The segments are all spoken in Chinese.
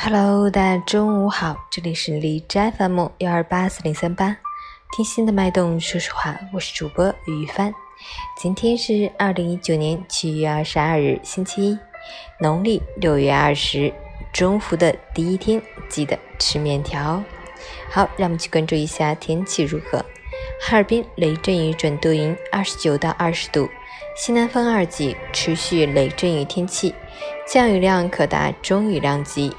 Hello，大家中午好，这里是荔枝 FM 幺二八四零三八，听心的脉动，说实话，我是主播于帆。今天是二零一九年七月二十二日，星期一，农历六月二十，中伏的第一天，记得吃面条。好，让我们去关注一下天气如何。哈尔滨雷阵雨转多云，二十九到二十度，西南风二级，持续雷阵雨天气，降雨量可达中雨量级。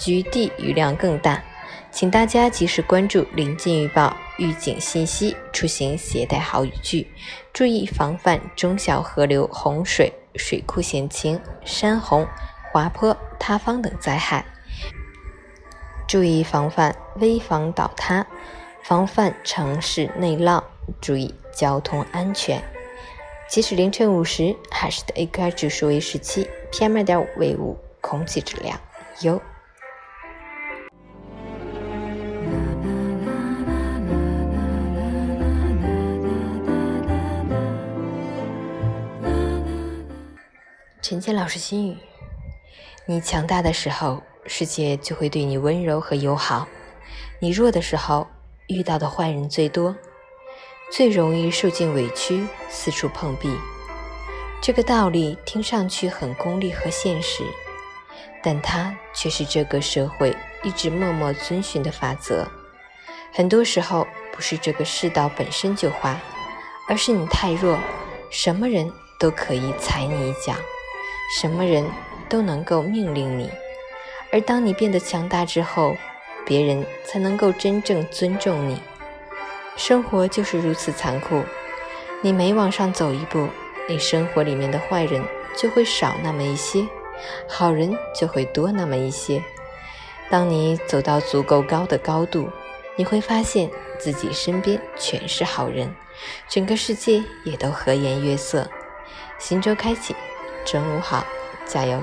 局地雨量更大，请大家及时关注临近预报、预警信息，出行携带好雨具，注意防范中小河流洪水、水库险情、山洪、滑坡、塌方等灾害，注意防范危房倒塌，防范城市内涝，注意交通安全。截止凌晨五时，海市的 AQI 指数为十七，PM 二点五为五，空气质量优。陈建老师心语：你强大的时候，世界就会对你温柔和友好；你弱的时候，遇到的坏人最多，最容易受尽委屈，四处碰壁。这个道理听上去很功利和现实，但它却是这个社会一直默默遵循的法则。很多时候，不是这个世道本身就坏，而是你太弱，什么人都可以踩你一脚。什么人都能够命令你，而当你变得强大之后，别人才能够真正尊重你。生活就是如此残酷，你每往上走一步，你生活里面的坏人就会少那么一些，好人就会多那么一些。当你走到足够高的高度，你会发现自己身边全是好人，整个世界也都和颜悦色。行舟开启。中午好，加油！